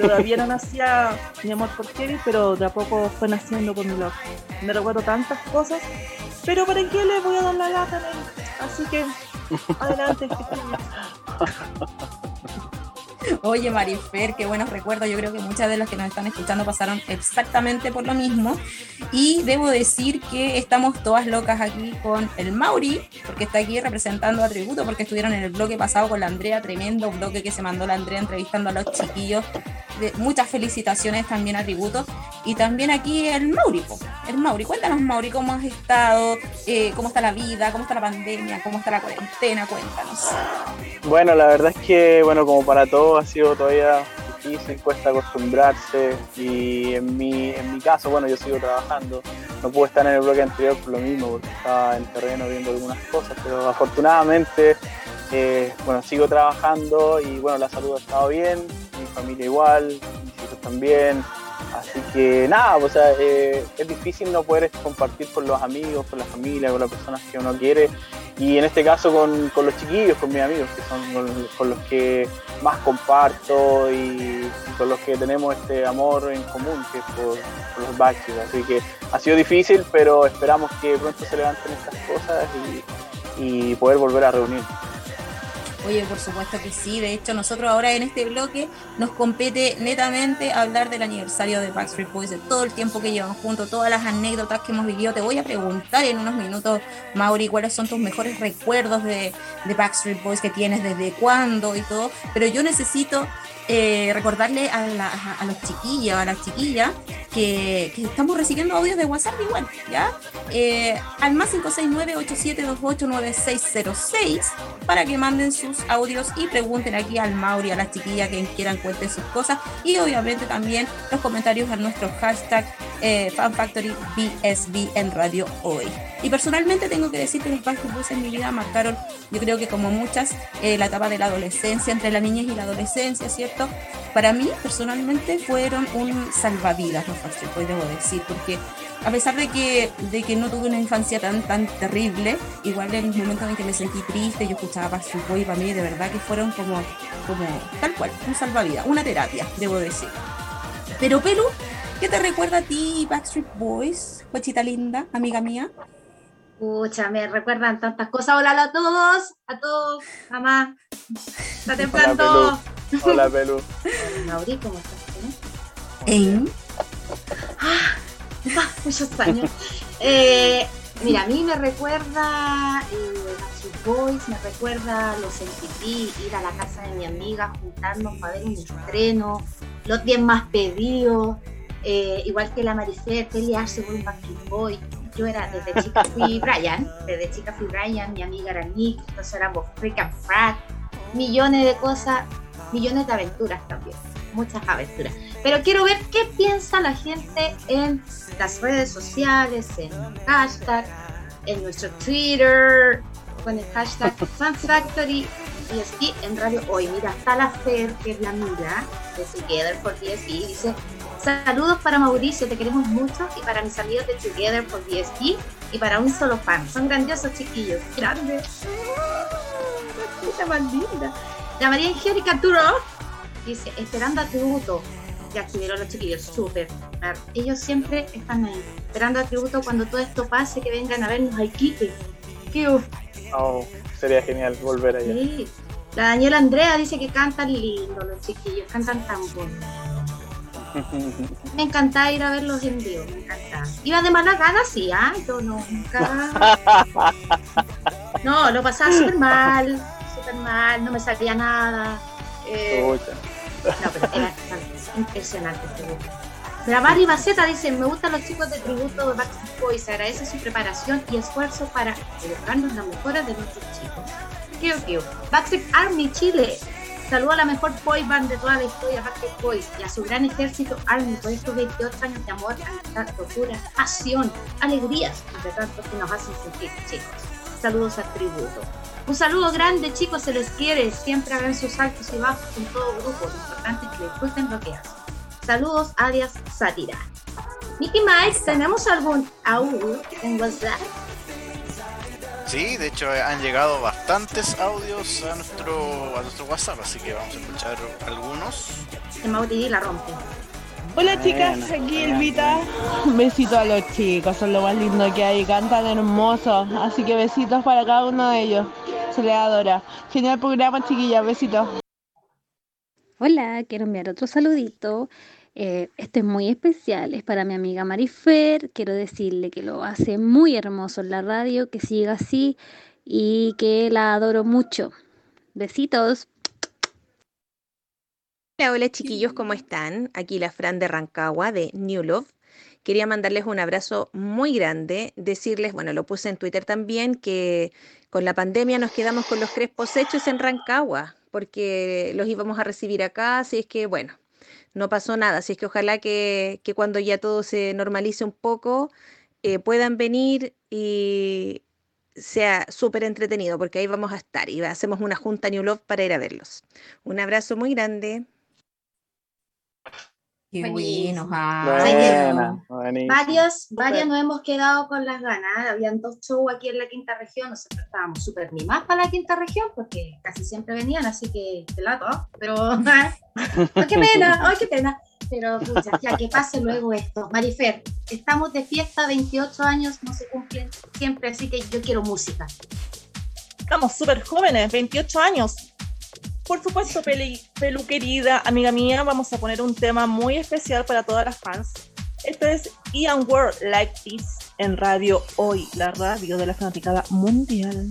Todavía no nacía mi amor por Kevin, pero de a poco fue naciendo por mi love. Me recuerdo tantas cosas pero ¿para qué le voy a dar la lata? Así que, adelante. Oye, Marifer, qué buenos recuerdos. Yo creo que muchas de las que nos están escuchando pasaron exactamente por lo mismo. Y debo decir que estamos todas locas aquí con el Mauri, porque está aquí representando a Tributo, porque estuvieron en el bloque pasado con la Andrea, tremendo bloque que se mandó la Andrea entrevistando a los chiquillos muchas felicitaciones también a Tributo. Y también aquí el Mauri, el Mauri. Cuéntanos, Mauri, cómo has estado, eh, cómo está la vida, cómo está la pandemia, cómo está la cuarentena, cuéntanos. Bueno, la verdad es que, bueno, como para todos ha sido todavía difícil, cuesta acostumbrarse y en mi, en mi caso, bueno, yo sigo trabajando. No pude estar en el bloque anterior por lo mismo, porque estaba en terreno viendo algunas cosas, pero afortunadamente, eh, bueno, sigo trabajando y bueno, la salud ha estado bien, familia igual, mis hijos también. Así que nada, o sea, eh, es difícil no poder compartir con los amigos, con la familia, con las personas que uno quiere. Y en este caso con, los chiquillos, con mis amigos, que son con, los que más comparto y, con los que tenemos este amor en común, que es por, los Backstreet. Así que ha sido difícil, pero esperamos que pronto se levanten estas cosas y, y poder volver a reunirnos. Oye, por supuesto que sí. De hecho, nosotros ahora en este bloque nos compete netamente hablar del aniversario de Backstreet Boys, de todo el tiempo que llevan juntos, todas las anécdotas que hemos vivido. Te voy a preguntar en unos minutos, Mauri, cuáles son tus mejores recuerdos de, de Backstreet Boys que tienes, desde cuándo y todo. Pero yo necesito eh, recordarle a, los chiquillos, a las chiquillas, que, estamos recibiendo audios de WhatsApp igual, ¿ya? Eh, al más 569-8728-9606 para que manden sus audios y pregunten aquí al Mauri, a las chiquillas que quieran cuenten sus cosas y obviamente también los comentarios a nuestro hashtag eh, FanFactoryBSB en Radio Hoy. Y personalmente tengo que decir que los Backstreet Boys en mi vida marcaron, yo creo que como muchas, eh, la etapa de la adolescencia, entre la niñez y la adolescencia, ¿cierto? Para mí, personalmente, fueron un salvavidas los Backstreet Boys, debo decir, porque a pesar de que, de que no tuve una infancia tan, tan terrible, igual en los momentos en que me sentí triste, yo escuchaba Backstreet Boys, para mí de verdad que fueron como, como tal cual, un salvavidas, una terapia, debo decir. Pero Pelu, ¿qué te recuerda a ti Backstreet Boys, cochita linda, amiga mía? Pucha, me recuerdan tantas cosas. Hola a todos, a todos, mamá. Está temprano. Hola, Pelu. Mauri, ¿cómo estás? ¿Eh? Ah, ah, muchos años. Eh, mira, a mí me recuerda eh, sus Boys, me recuerda los MTV, ir a la casa de mi amiga, juntarnos para ver un estreno, los 10 más pedidos, eh, igual que la Maricel, pelearse por un Backstreet Boy yo era, desde chica fui Brian, desde chica fui Brian, mi amiga era Nick, entonces éramos freak and frack, millones de cosas. millones de aventuras también, muchas aventuras. Pero quiero ver qué piensa la gente en las redes sociales, en hashtag, en nuestro Twitter, con el hashtag FanFactory DSP en Radio Hoy. Mira, está la Fer, que es la amiga de Together for DSP, dice, saludos para Mauricio, te queremos mucho, y para mis amigos de Together for DSP, y para un solo fan. Son grandiosos chiquillos, grandes. La más linda. La María Angélica Turo dice, esperando a tributo. Ya estuvieron los chiquillos, súper. Ellos siempre están ahí, esperando a tributo cuando todo esto pase, que vengan a vernos al Kike. Qué Oh, sería genial volver allá. Sí. La Daniela Andrea dice que cantan lindo los chiquillos, cantan tan bueno. Me encantaba ir a verlos en vivo, me encantaba. Iba de mala gana, sí, ¿ah? Yo no, nunca. No, lo pasaba súper mal, súper mal, no me sabía nada. Eh... No, pero era impresionante este la Barry Baceta dice, me gustan los chicos de tributo de Backstreet Boys, agradece su preparación y esfuerzo para educarnos las mejoras de nuestros chicos. Kio. Backstreet Army Chile, saluda a la mejor boy band de toda la historia, Backstreet Boys, y a su gran ejército Army por estos 28 años de amor, amistad, locura, pasión, alegrías, entre tanto que nos hacen sentir chicos. Saludos al tributo. Un saludo grande, chicos, se les quiere. Siempre hagan sus saltos y bajos con todo grupo. Lo importante es que disfruten lo que hacen. Saludos, alias Sátira. Mickey Mike, ¿tenemos algún audio en WhatsApp? Sí, de hecho han llegado bastantes audios a nuestro, a nuestro WhatsApp, así que vamos a escuchar algunos. El Mauri la rompe. Hola chicas, aquí Elvita. Besitos a los chicos, son lo más lindo que hay, cantan hermoso. Así que besitos para cada uno de ellos. Se les adora. Genial programa, chiquillas, besitos. Hola, quiero enviar otro saludito. Eh, este es muy especial, es para mi amiga Marifer. Quiero decirle que lo hace muy hermoso en la radio, que siga así y que la adoro mucho. Besitos. Hola, hola chiquillos, ¿cómo están? Aquí la Fran de Rancagua de New Love. Quería mandarles un abrazo muy grande, decirles, bueno, lo puse en Twitter también, que con la pandemia nos quedamos con los crespos hechos en Rancagua porque los íbamos a recibir acá, así es que bueno, no pasó nada, así es que ojalá que, cuando ya todo se normalice un poco eh, puedan venir y sea súper entretenido, porque ahí vamos a estar y hacemos una junta New Love para ir a verlos. Un abrazo muy grande. Qué bueno, varios, varios nos hemos quedado con las ganas. Habían dos shows aquí en la quinta región. Nosotros estábamos súper mimados para la quinta región porque casi siempre venían, así que pelato. Pero, ay, qué pena, ay, qué pena. Pero, ya que pase luego esto. Marifer, estamos de fiesta, 28 años, no se cumplen siempre, así que yo quiero música. Estamos súper jóvenes, 28 años. Por supuesto, Pelu querida, amiga mía, vamos a poner un tema muy especial para todas las fans. Esto es Ian World Like This en Radio Hoy, la radio de la fanaticada mundial.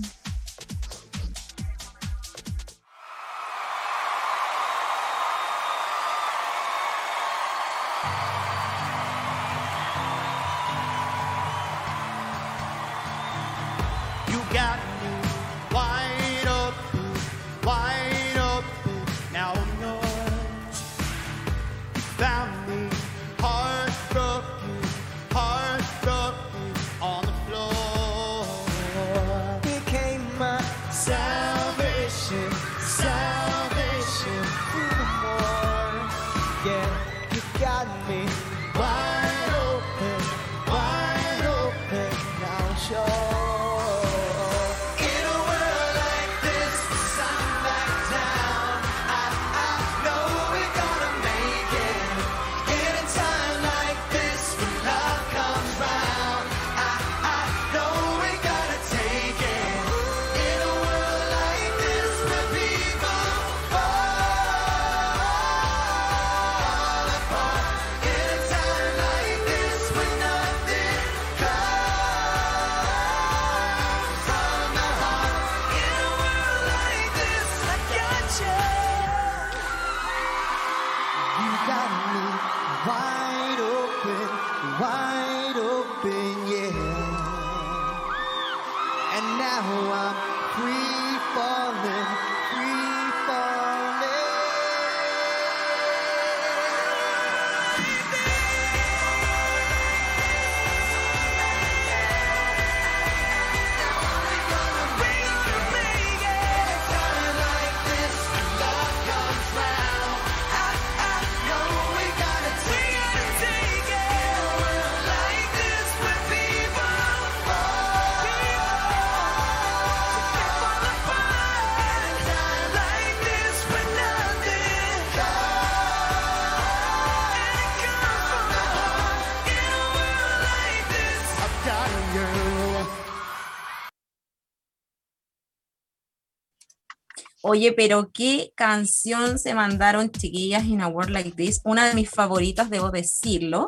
Oye, pero qué canción se mandaron chiquillas in a World Like This, una de mis favoritas, debo decirlo.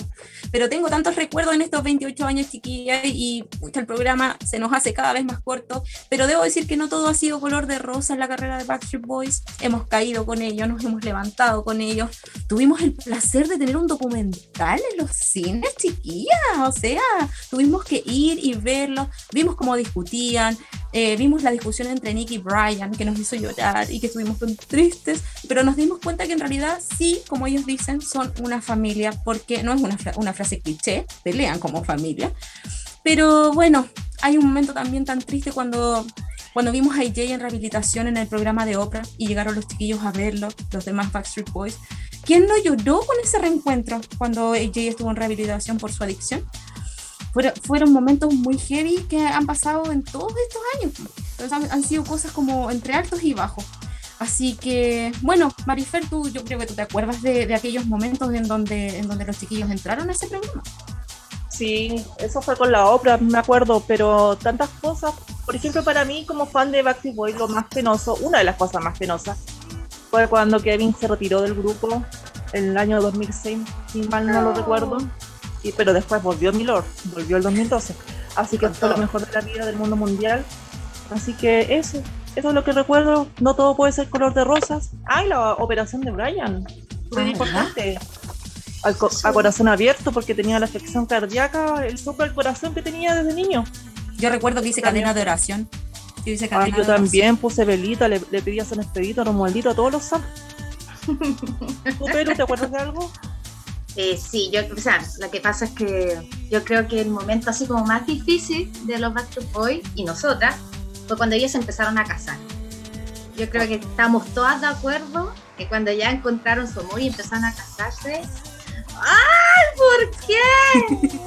Pero tengo tantos recuerdos en estos 28 años, chiquillas, y el programa se nos hace cada vez más corto. Pero debo decir que no todo ha sido color de rosa en la carrera de Backstreet Boys. Hemos caído con ellos, nos hemos levantado con ellos. Tuvimos el placer de tener un documental en los cines, chiquillas. O sea, tuvimos que ir y verlo. Vimos cómo discutían, eh, vimos la discusión entre Nick y Brian, que nos hizo llorar y que estuvimos muy tristes, pero nos dimos cuenta que en realidad sí, como ellos dicen, son una familia, porque no es una, una frase cliché, pelean como familia. Pero bueno, hay un momento también tan triste cuando, cuando vimos a AJ en rehabilitación en el programa de Oprah y llegaron los chiquillos a verlo, los demás Backstreet Boys. ¿Quién no lloró con ese reencuentro cuando AJ estuvo en rehabilitación por su adicción? Fueron, momentos muy heavy que han pasado en todos estos años. han, sido cosas como entre altos y bajos. Así que, bueno, Marifer, tú, yo creo que tú te acuerdas de, aquellos momentos en donde, en donde los chiquillos entraron a ese programa. Sí, eso fue con la obra, me acuerdo, pero tantas cosas. Por ejemplo, para mí, como fan de Backstreet Boys, lo más penoso, una de las cosas más penosas, fue cuando Kevin se retiró del grupo en el año 2006, si mal no lo recuerdo pero después volvió Milord, volvió el 2012. Así que fue lo mejor de la vida del mundo mundial. Así que eso, eso es lo que recuerdo. No todo puede ser color de rosas. Ay, la operación de Brian, muy importante. a corazón abierto porque tenía la afección cardíaca, el soplo del corazón que tenía desde niño. Yo recuerdo que hice cadena de oración. Yo, hice cadena yo también puse velita, le, le pedí a San Expedito, a Romualdito, a todos los santos. ¿Tú, Pedro, te acuerdas de algo? Eh, sí, yo, o sea, lo que pasa es que yo creo que el momento así como más difícil de los Backstreet Boys y nosotras fue cuando ellos empezaron a casar. Yo creo que estamos todas de acuerdo que cuando ya encontraron su amor y empezaron a casarse, ¡ay, ¿por qué?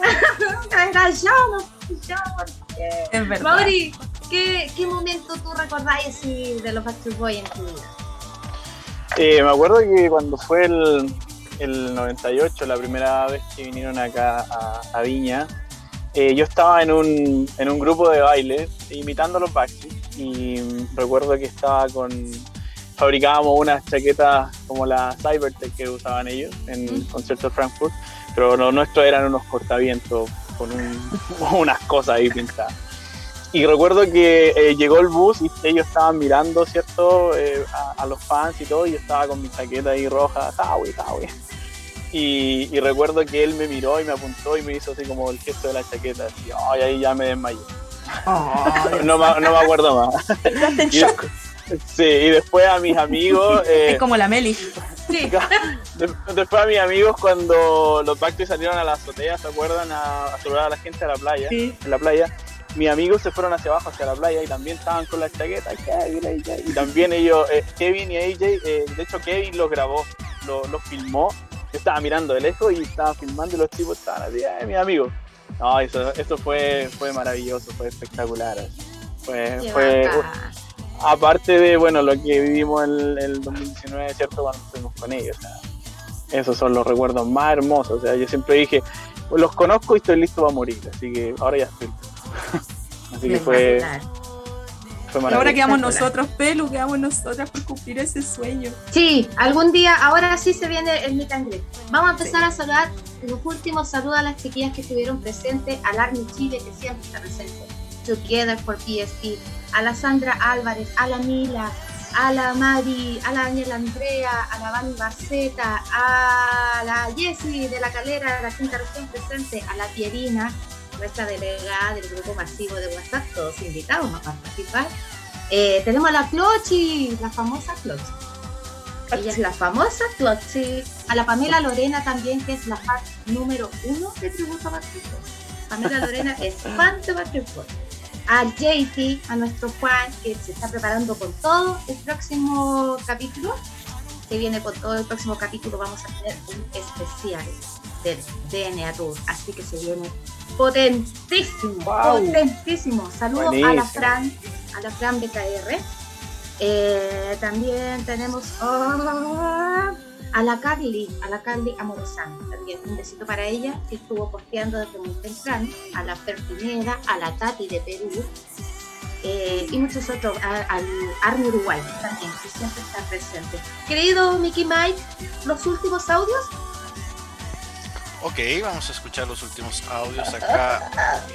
Era yo, no yo, ¿por qué? Es Mauri, ¿qué, ¿qué, momento tú recordáis así de los Backstreet Boys en tu vida? Eh, me acuerdo que cuando fue el, el 98, la primera vez que vinieron acá a, Viña, eh, yo estaba en un, en un grupo de baile imitando a los Backstreet y recuerdo que estaba con fabricábamos unas chaquetas como la Cybertech que usaban ellos en conciertos de Frankfurt, pero lo nuestro eran unos cortavientos con unas cosas ahí pintadas. Y recuerdo que eh, llegó el bus y ellos estaban mirando, ¿cierto? Eh, a, los fans y todo, y yo estaba con mi chaqueta ahí roja, Howie, Howie. Y, recuerdo que él me miró y me apuntó y me hizo así como el gesto de la chaqueta, y ahí ya me desmayé. no, me, no, me acuerdo más. y, sí, y después a mis amigos... es como la Meli. Sí. Después a mis amigos cuando los Backstreet salieron a la azotea, ¿se acuerdan? A, a saludar a la gente a la playa, en la playa mis amigos se fueron hacia abajo, hacia la playa, y también estaban con la chaqueta, y también ellos, eh, Kevin y AJ, eh, de hecho Kevin los grabó, los filmó, yo estaba mirando de lejos y estaba filmando y los tipos estaban así, eh, mis amigos. No, eso, eso fue, fue maravilloso, fue espectacular. Fue, fue aparte de bueno lo que vivimos en el 2019, ¿cierto? Cuando estuvimos con ellos. esos son los recuerdos más hermosos. O sea, yo siempre dije, los conozco y estoy listo para morir, así que ahora ya estoy. Así que fue, fue ahora quedamos nosotros, Pelu, quedamos nosotras por cumplir ese sueño. Sí, algún día, ahora sí se viene el meet and Vamos a empezar a saludar. Los últimos saludos a las chiquillas que estuvieron presentes, al Army Chile, que siempre está presente, Together for PSP, a la Sandra Álvarez, a la Mila, a la Mari, a la Daniela Andrea, a la Van Baceta, a la Jessie de la Calera, de la quinta región presente, a la Pierina, nuestra delegada del grupo masivo de WhatsApp, todos invitados a participar. Eh, tenemos a la Clochi, la famosa Clochi. Ella es la famosa Clochi. A la Pamela Lorena también, que es la fan número uno de Tributo a Pamela Lorena es fan de Basketball. A JT, a nuestro Juan, que se está preparando con todo el próximo capítulo, que viene con todo el próximo capítulo, vamos a tener un especial del DNA Tour. Así que se viene potentísimo, potentísimo. Saludos a la Fran, a la Fran BKR. Eh, también tenemos oh, a la Carly, a la Carly Amorosan. También un besito para ella, que estuvo posteando desde muy temprano. A la Fer a la Tati de Perú. eh, y muchos otros, al Army Uruguay también, que siempre está presente. Querido Mickey Mike, los últimos audios. Ok, vamos a escuchar los últimos audios acá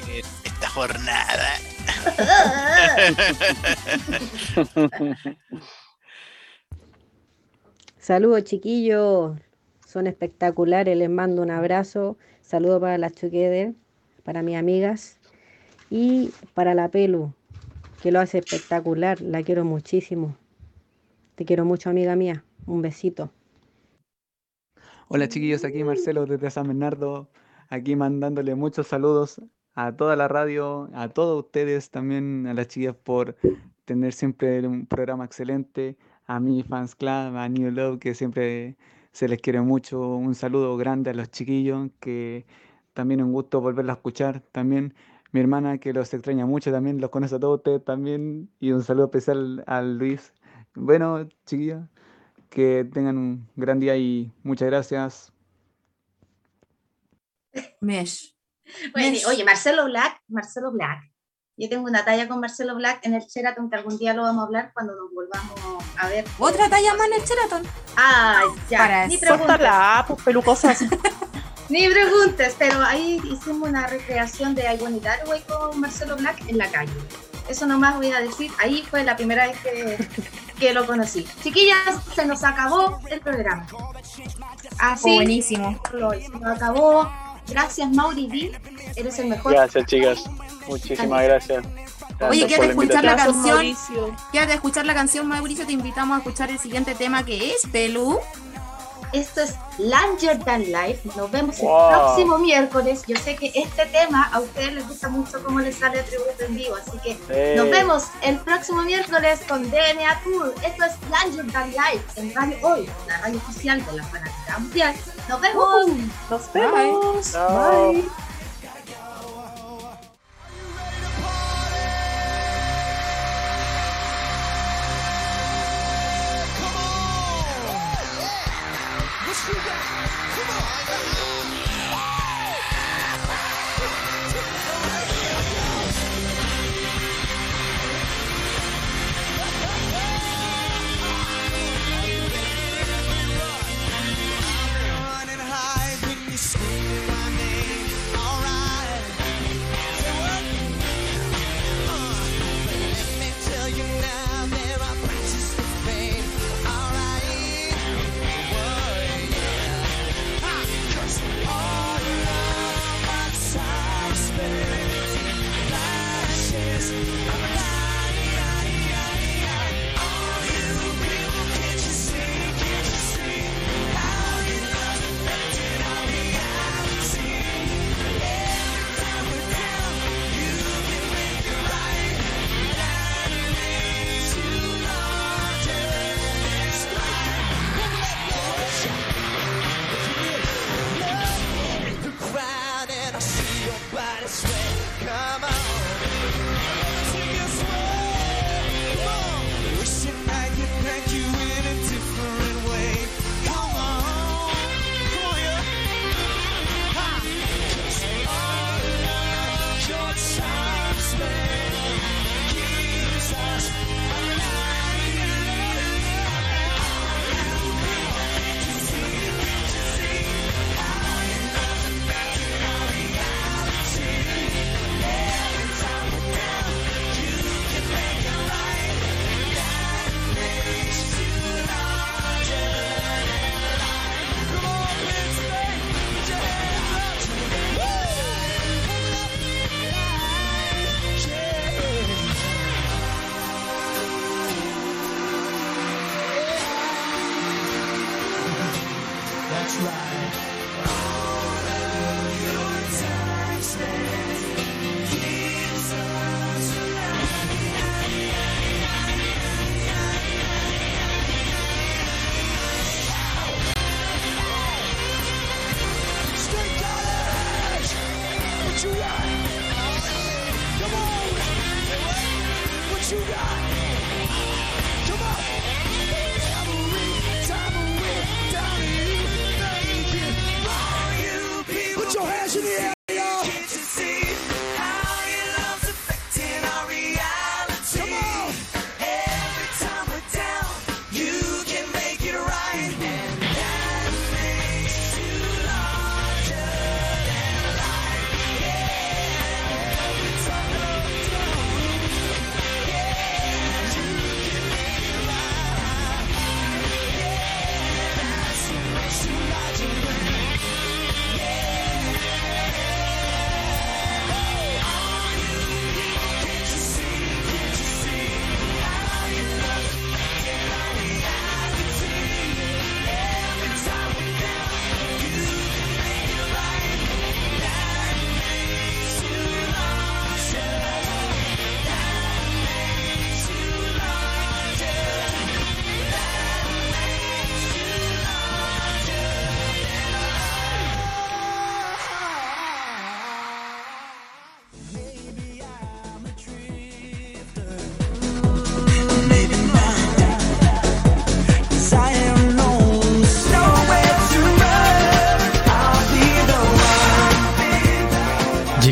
en esta jornada. Saludos chiquillos, son espectaculares, les mando un abrazo. Saludos para las Together, para mis amigas y para la Pelu, que lo hace espectacular, la quiero muchísimo. Te quiero mucho, amiga mía. Un besito. Hola chiquillos, aquí Marcelo desde San Bernardo, aquí mandándole muchos saludos a toda la radio, a todos ustedes, también a las chiquillas por tener siempre un programa excelente, a mi fans club, a New Love, que siempre se les quiere mucho, un saludo grande a los chiquillos, que también un gusto volverla a escuchar, también mi hermana que los extraña mucho, también los conoce a todos ustedes también, y un saludo especial a Luis. Bueno, chiquillos, que tengan un gran día y muchas gracias. Mesh. Bueno, oye, Marcelo Black, Marcelo Black. Yo tengo una talla con Marcelo Black en el Sheraton que algún día lo vamos a hablar cuando nos volvamos a ver. ¿Otra talla más en el Sheraton? Ah, ya. Para Ni preguntes. pues pelucosas. Ni preguntes, pero ahí hicimos una recreación de I Want It con Marcelo Black en la calle. Eso nomás voy a decir. Ahí fue la primera vez que, que lo conocí. Chiquillas, se nos acabó el programa. Así. Oh, buenísimo. Se nos acabó. Gracias, Mauri D. Eres el mejor. Gracias, chicas. Muchísimas gracias. gracias Oye, quédate a escuchar la canción. Quédate a escuchar la canción, Mauricio. Te invitamos a escuchar el siguiente tema que es Pelu. Esto es Langer Than Life. Nos vemos el próximo miércoles. Yo sé que este tema a ustedes les gusta mucho cómo les sale el tributo en vivo. Así que nos vemos el próximo miércoles con DNA Tour. Esto es Langer Than Life en Radio Hoy, la radio oficial de la Fanática Mundial. Nos vemos. nos vemos. Bye.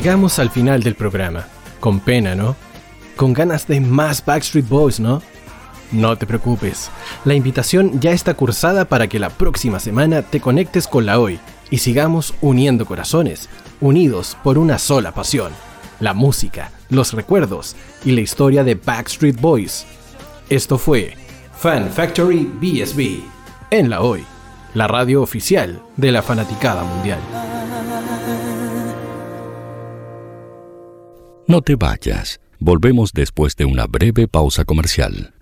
Llegamos al final del programa. Con pena, ¿no? Con ganas de más Backstreet Boys, ¿no? No te preocupes, la invitación ya está cursada para que la próxima semana te conectes con la hoy y sigamos uniendo corazones, unidos por una sola pasión, la música, los recuerdos y la historia de Backstreet Boys. Esto fue Fan Factory BSB en la hoy, la radio oficial de la fanaticada mundial. No te vayas, volvemos después de una breve pausa comercial.